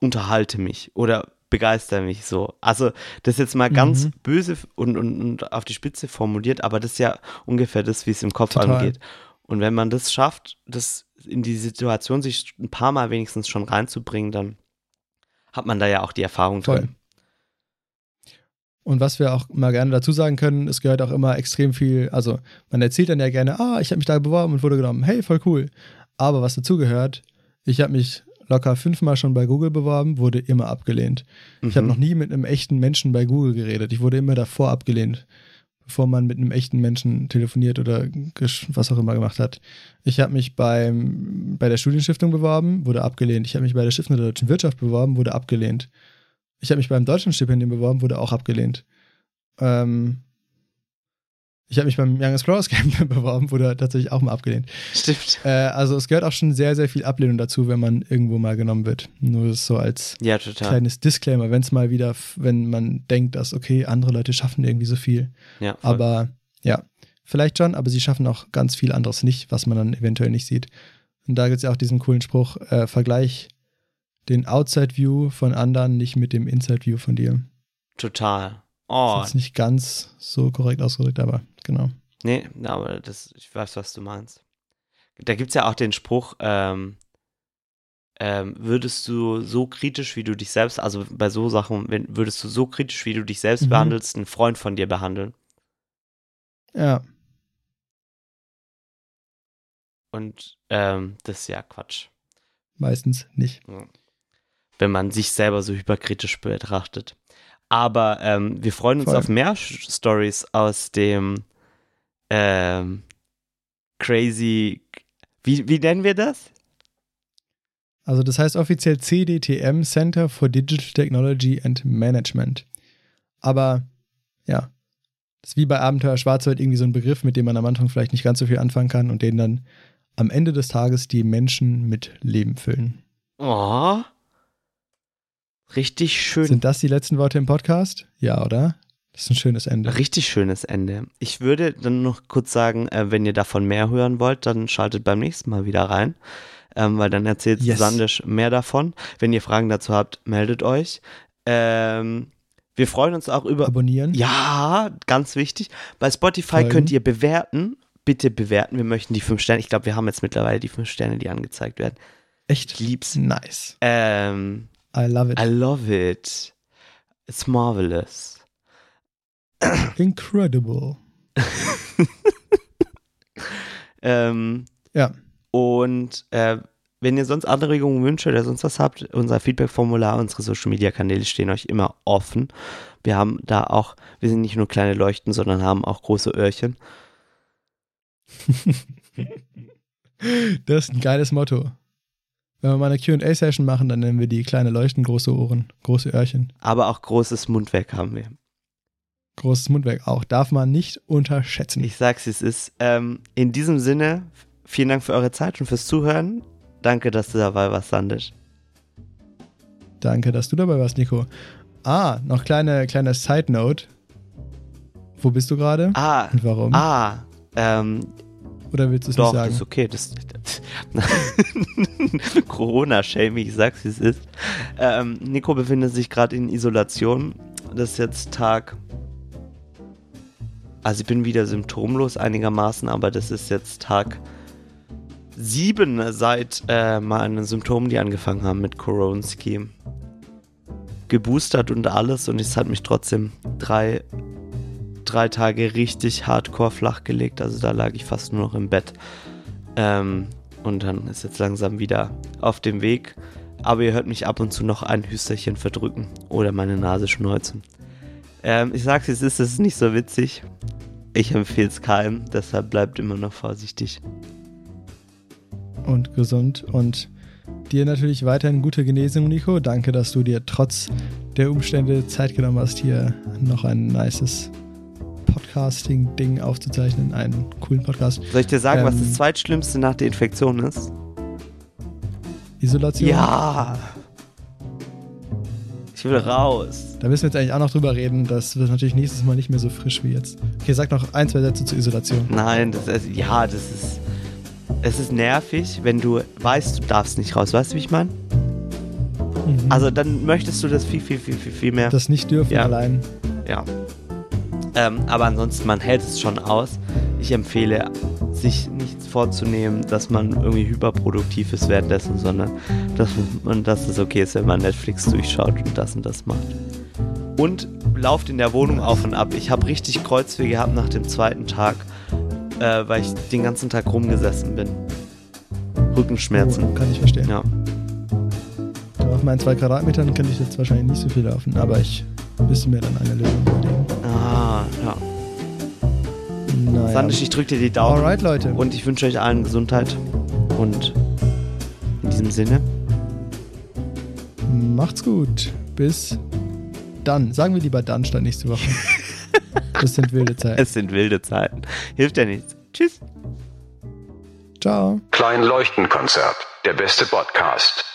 unterhalte mich oder begeister mich so. Also das ist jetzt mal ganz Mhm. böse und, und, und auf die Spitze formuliert, aber das ist ja ungefähr das, wie es im Kopf Total. angeht. Und wenn man das schafft, das in die Situation sich ein paar Mal wenigstens schon reinzubringen, dann hat man da ja auch die Erfahrung Voll. drin. Und was wir auch mal gerne dazu sagen können, es gehört auch immer extrem viel, also man erzählt dann ja gerne, ah, ich habe mich da beworben und wurde genommen, hey, voll cool. Aber was dazu gehört, ich habe mich locker fünfmal schon bei Google beworben, wurde immer abgelehnt. Ich habe Mhm. noch nie mit einem echten Menschen bei Google geredet. Ich wurde immer davor abgelehnt, bevor man mit einem echten Menschen telefoniert oder was auch immer gemacht hat. Ich habe mich beim, bei der Studienstiftung beworben, wurde abgelehnt. Ich habe mich bei der Stiftung der deutschen Wirtschaft beworben, wurde abgelehnt. Ich habe mich beim Deutschlandstipendium beworben, wurde auch abgelehnt. Ähm, ich habe mich beim Young Explorers Camp beworben, wurde tatsächlich auch mal abgelehnt. Stimmt. Äh, also es gehört auch schon sehr, sehr viel Ablehnung dazu, wenn man irgendwo mal genommen wird. Nur das so als Ja, kleines Disclaimer, wenn es mal wieder, wenn man denkt, dass, okay, andere Leute schaffen irgendwie so viel. Ja, voll. Aber ja, vielleicht schon, aber sie schaffen auch ganz viel anderes nicht, was man dann eventuell nicht sieht. Und da gibt es ja auch diesen coolen Spruch, äh, Vergleich den Outside View von anderen nicht mit dem Inside View von dir. total. Das Oh, ist jetzt nicht ganz so korrekt ausgedrückt, aber genau. nee, aber das, ich weiß, was du meinst. Da gibt es ja auch den Spruch, ähm, ähm, würdest du so kritisch, wie du dich selbst, also bei so Sachen, wenn, würdest du so kritisch, wie du dich selbst Mhm. behandelst, einen Freund von dir behandeln? Ja, Und ähm, das ist ja Quatsch. meistens nicht. wenn man sich selber so hyperkritisch betrachtet. Aber ähm, wir freuen uns Voll. auf mehr Stories aus dem ähm, crazy. Wie, wie nennen wir das? Also das heißt offiziell CDTM, Center for Digital Technology and Management. Aber ja, das ist wie bei Abenteuer Schwarzwald irgendwie so ein Begriff, mit dem man am Anfang vielleicht nicht ganz so viel anfangen kann und den dann am Ende des Tages die Menschen mit Leben füllen. Oh. Richtig schön. Sind das die letzten Worte im Podcast? Ja, oder? Das ist ein schönes Ende. Richtig schönes Ende. Ich würde dann noch kurz sagen, äh, wenn ihr davon mehr hören wollt, dann schaltet beim nächsten Mal wieder rein, ähm, weil dann erzählt Yes. Sandisch mehr davon. Wenn ihr Fragen dazu habt, meldet euch. Ähm, wir freuen uns auch über Abonnieren. Ja, ganz wichtig. Bei Spotify Folgen. könnt ihr bewerten. Bitte bewerten. Wir möchten die fünf Sterne. Ich glaube, wir haben jetzt mittlerweile die fünf Sterne, die angezeigt werden. Echt Ich lieb's. nice. Ähm, I love it. I love it. It's marvelous. Incredible. Ähm, Ja. und äh, wenn ihr sonst Anregungen, Wünsche oder sonst was habt, unser Feedback-Formular, unsere Social-Media-Kanäle stehen euch immer offen. Wir haben da auch, wir sind nicht nur kleine Leuchten, sondern haben auch große Öhrchen. Das ist ein geiles Motto. Wenn wir mal eine QA-Session machen, dann nennen wir die kleine Leuchten, große Ohren, große Öhrchen. Aber auch großes Mundwerk haben wir. Großes Mundwerk auch. Darf man nicht unterschätzen. Ich sag's, wie es ist. Ähm, in diesem Sinne, vielen Dank für eure Zeit und fürs Zuhören. Danke, dass du dabei warst, Sandisch. Danke, dass du dabei warst, Nico. Ah, noch kleine, kleine Side Note. Wo bist du gerade? Ah, Und warum? ah, ähm, Oder willst du es doch, nicht das ist sagen? okay. Das, Corona-Shame, ich sag's, wie es ist. Ähm, Nico befindet sich gerade in Isolation. Das ist jetzt Tag. Also ich bin wieder symptomlos einigermaßen, aber das ist jetzt Tag sieben seit äh, meinen Symptomen, die angefangen haben mit Coronski. Geboostert und alles und es hat mich trotzdem drei, drei Tage richtig hardcore flach gelegt. Also da lag ich fast nur noch im Bett. Ähm, und dann ist jetzt langsam wieder auf dem Weg. Aber ihr hört mich ab und zu noch ein Hüsterchen verdrücken oder meine Nase schneuzen. Ähm, ich sag's, es ist, es ist nicht so witzig. Ich empfehle es keinem, deshalb bleibt immer noch vorsichtig. Und gesund. Und dir natürlich weiterhin gute Genesung, Nico. Danke, dass du dir trotz der Umstände Zeit genommen hast, hier noch ein nices Podcasting-Ding aufzuzeichnen. Einen coolen Podcast. Soll ich dir sagen, was Ähm, das zweitschlimmste nach der Infektion ist? Isolation. Ja! Ich will raus. Da müssen wir jetzt eigentlich auch noch drüber reden. Das wird natürlich nächstes Mal nicht mehr so frisch wie jetzt. Okay, sag noch ein, zwei Sätze zur Isolation. Nein, das ist, ja, das ist. Es ist nervig, wenn du weißt, du darfst nicht raus. Weißt du, wie ich meine? Mhm. Also dann möchtest du das viel, viel, viel, viel, viel mehr. das nicht dürfen Ja. allein. Ja. Ähm, aber ansonsten, man hält es schon aus. Ich empfehle sich nichts vorzunehmen, dass man irgendwie hyperproduktiv ist währenddessen, sondern dass man, dass es okay ist, wenn man Netflix durchschaut und das und das macht. Und lauft in der Wohnung auf und ab. Ich habe richtig Kreuzweh gehabt nach dem zweiten Tag, äh, weil ich den ganzen Tag rumgesessen bin. Rückenschmerzen. Oh, kann ich verstehen. Ja. Auf meinen zwei Quadratmetern könnte ich jetzt wahrscheinlich nicht so viel laufen, aber ich müsste mir dann eine Lösung überlegen. Ah, ja. Naja. Sandisch, ich drücke dir die Daumen. Alright, Leute. Und ich wünsche euch allen Gesundheit. Und in diesem Sinne, Macht's gut. Bis dann. Sagen wir lieber dann statt nächste Woche. das sind wilde Zeiten. es sind wilde Zeiten. Hilft ja nichts. Tschüss. Ciao. Klein Leuchtenkonzert. Der beste Podcast.